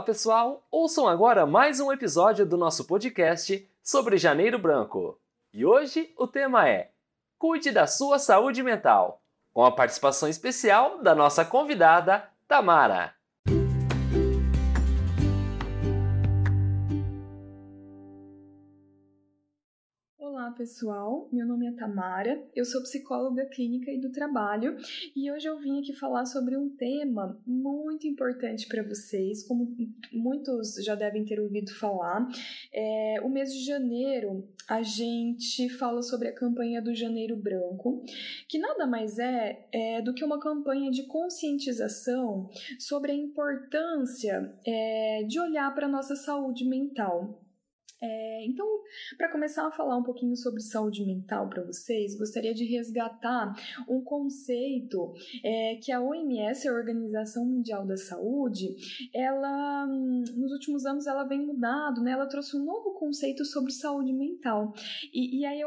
Olá, pessoal! Ouçam agora mais um episódio do nosso podcast sobre Janeiro Branco. E hoje o tema é Cuide da sua saúde mental, com a participação especial da nossa convidada, Tamara. Pessoal, meu nome é Tamara, eu sou psicóloga clínica e do trabalho e hoje eu vim aqui falar sobre um tema muito importante para vocês, como muitos já devem ter ouvido falar. É, o mês de janeiro a gente fala sobre a campanha do Janeiro Branco, que nada mais é, é do que uma campanha de conscientização sobre a importância é, de olhar para a nossa saúde mental. É, então, para começar a falar um pouquinho sobre saúde mental para vocês, gostaria de resgatar um conceito é, que a OMS, a Organização Mundial da Saúde, ela nos últimos anos ela vem mudando, né? Ela trouxe um novo conceito sobre saúde mental. E, e aí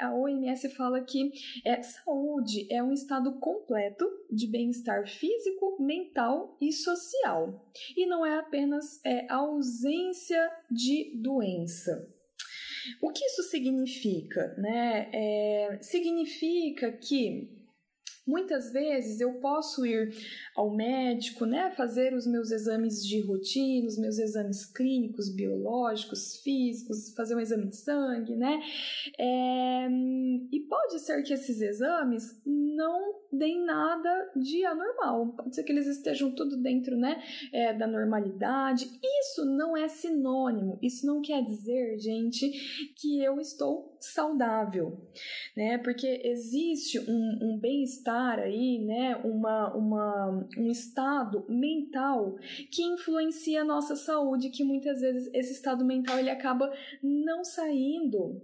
a OMS fala que é, saúde é um estado completo de bem-estar físico, mental e social. E não é apenas é, ausência de doença. O que isso significa? Né? É, significa que Muitas vezes eu posso ir ao médico, né, fazer os meus exames de rotina, os meus exames clínicos, biológicos, físicos, fazer um exame de sangue, né? É, e pode ser que esses exames não deem nada de anormal. Pode ser que eles estejam tudo dentro, né, é, da normalidade. Isso não é sinônimo. Isso não quer dizer, gente, que eu estou saudável, né? Porque existe um, um bem-estar aí, né? Uma, uma, um estado mental que influencia a nossa saúde, que muitas vezes esse estado mental ele acaba não saindo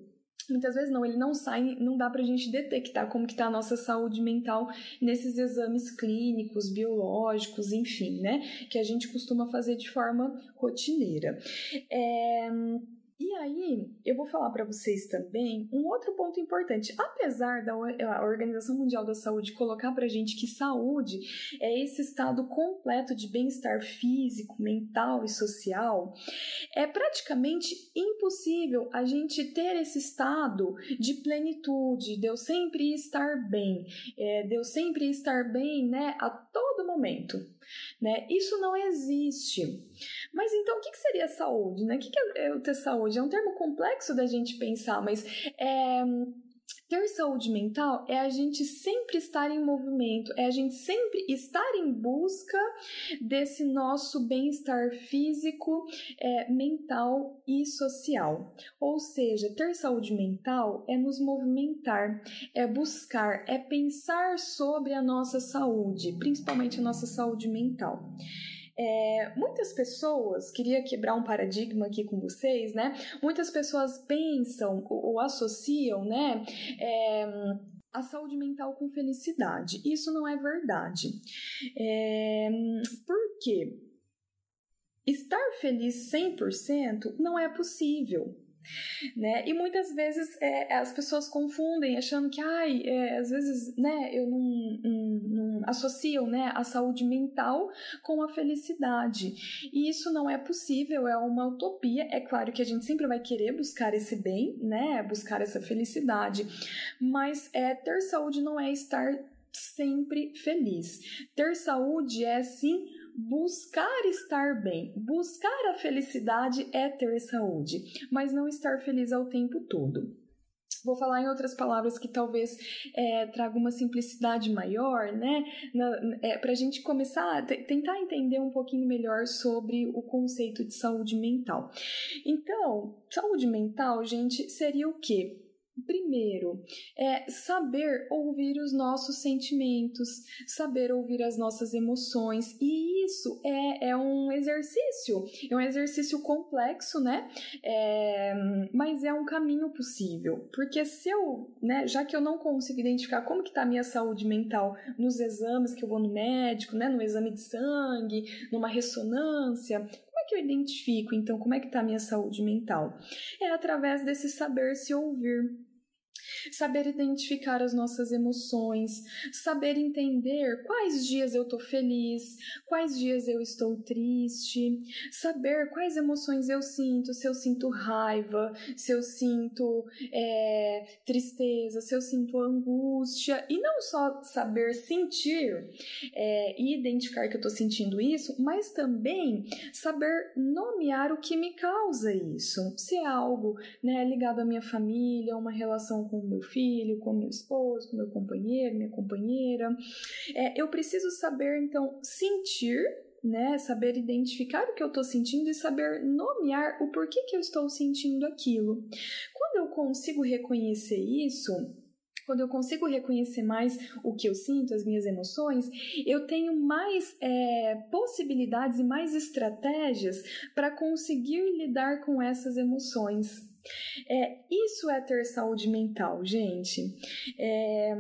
Muitas vezes não, ele não sai, não dá pra gente detectar como que tá a nossa saúde mental nesses exames clínicos, biológicos, enfim, né? Que a gente costuma fazer de forma rotineira. É, e aí, eu vou falar para vocês também um outro ponto importante. Apesar da Organização Mundial da Saúde colocar para gente que saúde é esse estado completo de bem-estar físico, mental e social, é praticamente impossível a gente ter esse estado de plenitude, de eu sempre estar bem, é, de eu sempre estar bem, né, a todo momento. Né? Isso não existe. Mas então, o que, seria saúde? Né? O que, é o ter saúde? É um termo complexo da gente pensar, mas é, ter saúde mental é a gente sempre estar em movimento, é a gente sempre estar em busca desse nosso bem-estar físico, é, mental e social. Ou seja, ter saúde mental é nos movimentar, é buscar, é pensar sobre a nossa saúde, principalmente a nossa saúde mental. É, muitas pessoas, queria quebrar um paradigma aqui com vocês, né? Muitas pessoas pensam ou, ou associam, né? É, a saúde mental com felicidade. Isso não é verdade. É, por quê? Estar feliz 100% não é possível né? E muitas vezes é, as pessoas confundem, achando que, ai, é, às vezes, né, eu não, não, associam, né, a saúde mental com a felicidade. E isso não é possível, é uma utopia. É claro que a gente sempre vai querer buscar esse bem, né, buscar essa felicidade, mas é, ter saúde não é estar sempre feliz. Ter saúde é sim buscar estar bem. Buscar a felicidade é ter saúde, mas não estar feliz ao tempo todo. Vou falar em outras palavras que talvez é, traga uma simplicidade maior, né? É, Para a gente começar a tentar entender um pouquinho melhor sobre o conceito de saúde mental. Então, saúde mental, gente, seria o quê? Primeiro, é saber ouvir os nossos sentimentos, saber ouvir as nossas emoções, e isso é, é um exercício, é um exercício complexo, né? É, mas é um caminho possível, porque se eu, né, já que eu não consigo identificar como que tá a minha saúde mental nos exames que eu vou no médico, né, no exame de sangue, numa ressonância, é que eu identifico, então, como é que tá a minha saúde mental? É através desse saber se ouvir saber identificar as nossas emoções, saber entender quais dias eu estou feliz, quais dias eu estou triste, saber quais emoções eu sinto, se eu sinto raiva, se eu sinto é, tristeza, se eu sinto angústia, e não só saber sentir é, e identificar que eu estou sentindo isso, mas também saber nomear o que me causa isso, se é algo né, ligado à minha família, uma relação com o meu filho, com meu esposo, com meu companheiro, minha companheira. É, eu preciso saber, então, sentir né, saber identificar o que eu estou sentindo e saber nomear o porquê que eu estou sentindo aquilo. Quando eu consigo reconhecer isso, quando eu consigo reconhecer mais o que eu sinto, as minhas emoções, eu tenho mais é, possibilidades e mais estratégias para conseguir lidar com essas emoções. É, isso é ter saúde mental, gente. É,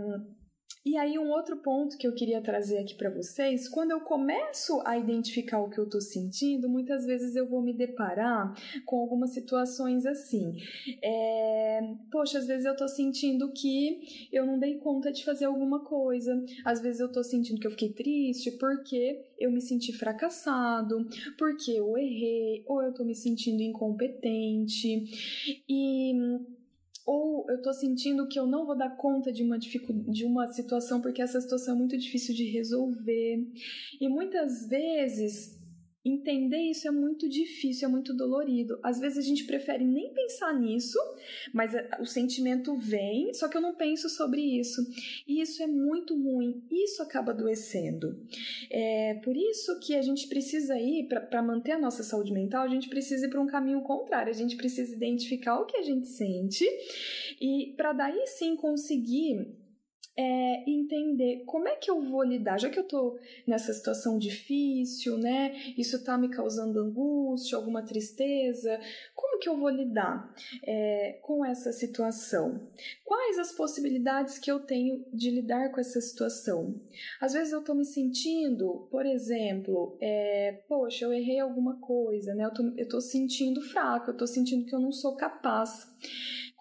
e aí, um outro ponto que eu queria trazer aqui para vocês: quando eu começo a identificar o que eu estou sentindo, muitas vezes eu vou me deparar com algumas situações assim. É, poxa, às vezes eu estou sentindo que eu não dei conta de fazer alguma coisa, às vezes eu estou sentindo que eu fiquei triste porque eu me senti fracassado, porque eu errei, ou eu estou me sentindo incompetente. E ou eu tô sentindo que eu não vou dar conta de uma de uma situação porque essa situação é muito difícil de resolver. E muitas vezes Entender isso é muito difícil, é muito dolorido. Às vezes a gente prefere nem pensar nisso, mas o sentimento vem, só que eu não penso sobre isso. E isso é muito ruim, isso acaba adoecendo. É por isso que a gente precisa ir, para manter a nossa saúde mental, a gente precisa ir para um caminho contrário. A gente precisa identificar o que a gente sente e para daí sim conseguir é, entender como é que eu vou lidar, já que eu tô nessa situação difícil, né? Isso tá me causando angústia, alguma tristeza. Como que eu vou lidar é, com essa situação? Quais as possibilidades que eu tenho de lidar com essa situação? Às vezes eu tô me sentindo, por exemplo, é, poxa, eu errei alguma coisa, né? Eu tô, eu tô sentindo fraco, eu tô sentindo que eu não sou capaz.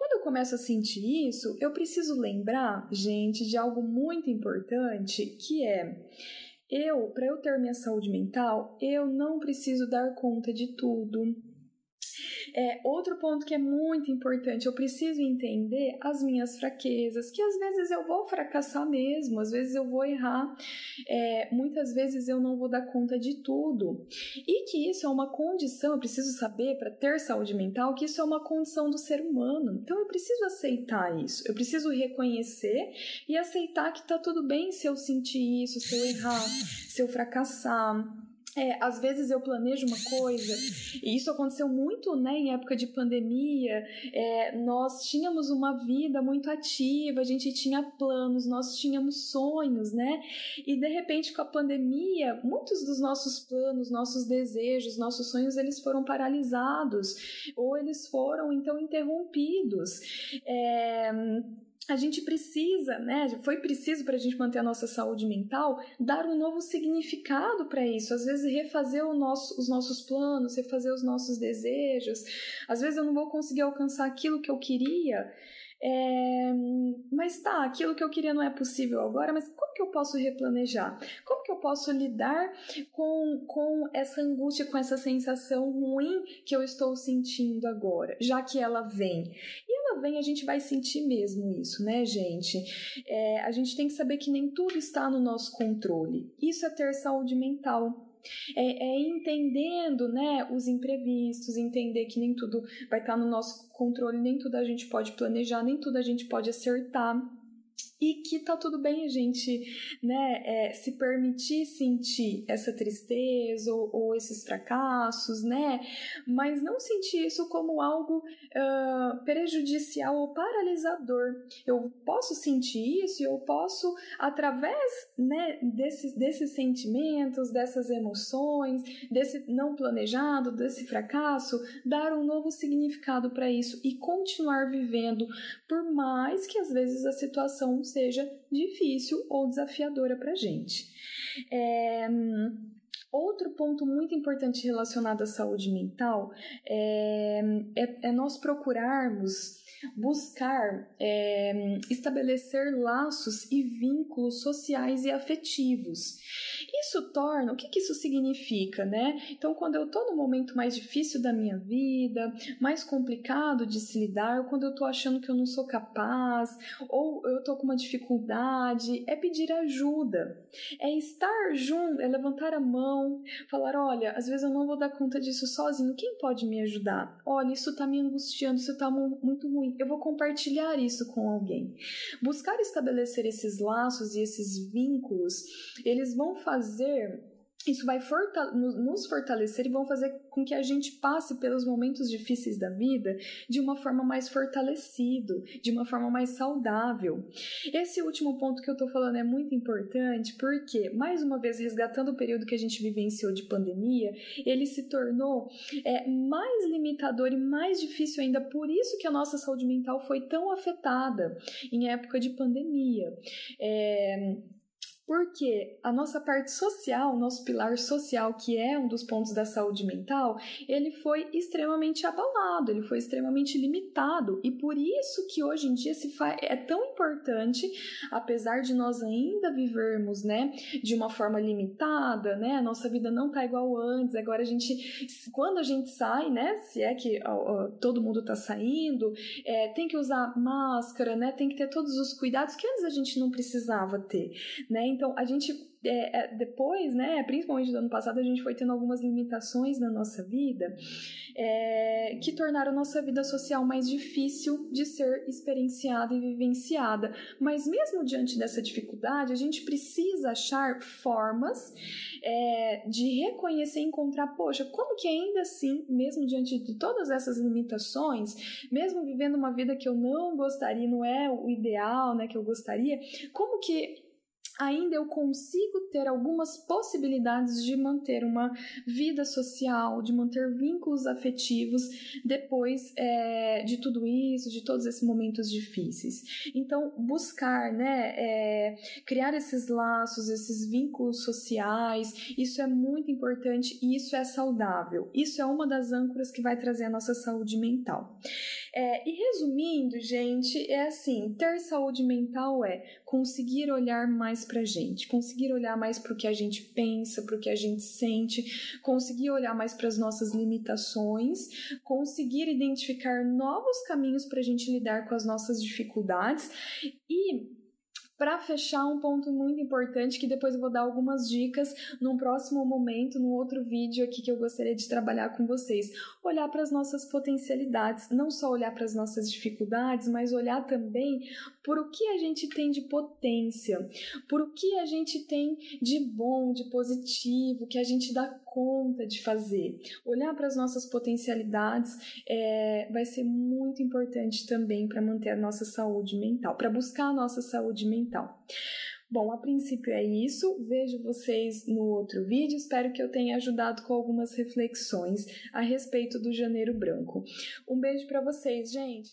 Quando eu começo a sentir isso, eu preciso lembrar, gente, de algo muito importante que é eu, para eu ter minha saúde mental, eu não preciso dar conta de tudo. É, outro ponto que é muito importante, eu preciso entender as minhas fraquezas, que às vezes eu vou fracassar mesmo, às vezes eu vou errar, é, muitas vezes eu não vou dar conta de tudo. E que isso é uma condição, eu preciso saber para ter saúde mental que isso é uma condição do ser humano. Então eu preciso aceitar isso, eu preciso reconhecer e aceitar que tá tudo bem se eu sentir isso, se eu errar, se eu fracassar. É, às vezes eu planejo uma coisa, e isso aconteceu muito né, em época de pandemia. É, nós tínhamos uma vida muito ativa, a gente tinha planos, nós tínhamos sonhos, né? E de repente, com a pandemia, muitos dos nossos planos, nossos desejos, nossos sonhos, eles foram paralisados, ou eles foram então interrompidos. É, a gente precisa, né? Foi preciso para a gente manter a nossa saúde mental dar um novo significado para isso. Às vezes refazer nosso, os nossos planos, refazer os nossos desejos. Às vezes eu não vou conseguir alcançar aquilo que eu queria. É, mas tá, aquilo que eu queria não é possível agora, mas como que eu posso replanejar? Como que eu posso lidar com, com essa angústia, com essa sensação ruim que eu estou sentindo agora, já que ela vem? E ela vem, a gente vai sentir mesmo isso, né, gente? É, a gente tem que saber que nem tudo está no nosso controle. Isso é ter saúde mental. É, é, entendendo né, os imprevistos, entender que nem tudo vai estar no nosso controle, nem tudo a gente pode planejar, nem tudo a gente pode acertar e que tá tudo bem a gente, né, é, se permitir sentir essa tristeza ou, ou, esses fracassos, né, mas não sentir isso como algo uh, prejudicial ou paralisador. Eu posso sentir isso e eu posso, através, né, desses, desses sentimentos, dessas emoções, desse não planejado, desse fracasso, dar um novo significado para isso e continuar vivendo, por mais que às vezes a situação seja difícil ou desafiadora para a gente. É, Outro ponto muito importante relacionado à saúde mental é, é, é nós procurarmos buscar é, estabelecer laços e vínculos sociais e afetivos. Isso torna, o que, que isso significa, né? Então, quando eu estou no momento mais difícil da minha vida, mais complicado de se lidar, ou quando eu estou achando que eu não sou capaz, ou eu estou com uma dificuldade, é pedir ajuda, é estar junto, é levantar a mão, falar: olha, às vezes eu não vou dar conta disso sozinho, quem pode me ajudar? Olha, isso está me angustiando, isso está muito ruim, eu vou compartilhar isso com alguém. Buscar estabelecer esses laços e esses vínculos, eles vão fazer isso vai nos fortalecer e vão fazer com que a gente passe pelos momentos difíceis da vida de uma forma mais fortalecido, de uma forma mais saudável. Esse último ponto que eu tô falando é muito importante porque, mais uma vez, resgatando o período que a gente vivenciou de pandemia, ele se tornou é, mais limitador e mais difícil ainda. Por isso que a nossa saúde mental foi tão afetada em época de pandemia. É, porque a nossa parte social, nosso pilar social, que é um dos pontos da saúde mental, ele foi extremamente abalado, ele foi extremamente limitado e por isso que hoje em dia se faz, é tão importante, apesar de nós ainda vivermos, né, de uma forma limitada, né, a nossa vida não tá igual antes. Agora a gente, quando a gente sai, né, se é que ó, ó, todo mundo tá saindo, é, tem que usar máscara, né, tem que ter todos os cuidados que antes a gente não precisava ter, né. Então, a gente, é, é, depois, né, principalmente do ano passado, a gente foi tendo algumas limitações na nossa vida é, que tornaram a nossa vida social mais difícil de ser experienciada e vivenciada. Mas mesmo diante dessa dificuldade, a gente precisa achar formas é, de reconhecer e encontrar, poxa, como que ainda assim, mesmo diante de todas essas limitações, mesmo vivendo uma vida que eu não gostaria, não é o ideal, né, que eu gostaria, como que ainda eu consigo ter algumas possibilidades de manter uma vida social, de manter vínculos afetivos depois é, de tudo isso, de todos esses momentos difíceis. Então, buscar, né, é, criar esses laços, esses vínculos sociais, isso é muito importante e isso é saudável. Isso é uma das âncoras que vai trazer a nossa saúde mental. É, e resumindo, gente, é assim: ter saúde mental é conseguir olhar mais para gente, conseguir olhar mais para o que a gente pensa, para o que a gente sente, conseguir olhar mais para as nossas limitações, conseguir identificar novos caminhos para a gente lidar com as nossas dificuldades e para fechar, um ponto muito importante que depois eu vou dar algumas dicas num próximo momento, num outro vídeo aqui que eu gostaria de trabalhar com vocês. Olhar para as nossas potencialidades, não só olhar para as nossas dificuldades, mas olhar também por o que a gente tem de potência, por o que a gente tem de bom, de positivo, que a gente dá conta de fazer. Olhar para as nossas potencialidades é, vai ser muito importante também para manter a nossa saúde mental, para buscar a nossa saúde mental. Bom, a princípio é isso. Vejo vocês no outro vídeo. Espero que eu tenha ajudado com algumas reflexões a respeito do Janeiro Branco. Um beijo para vocês, gente.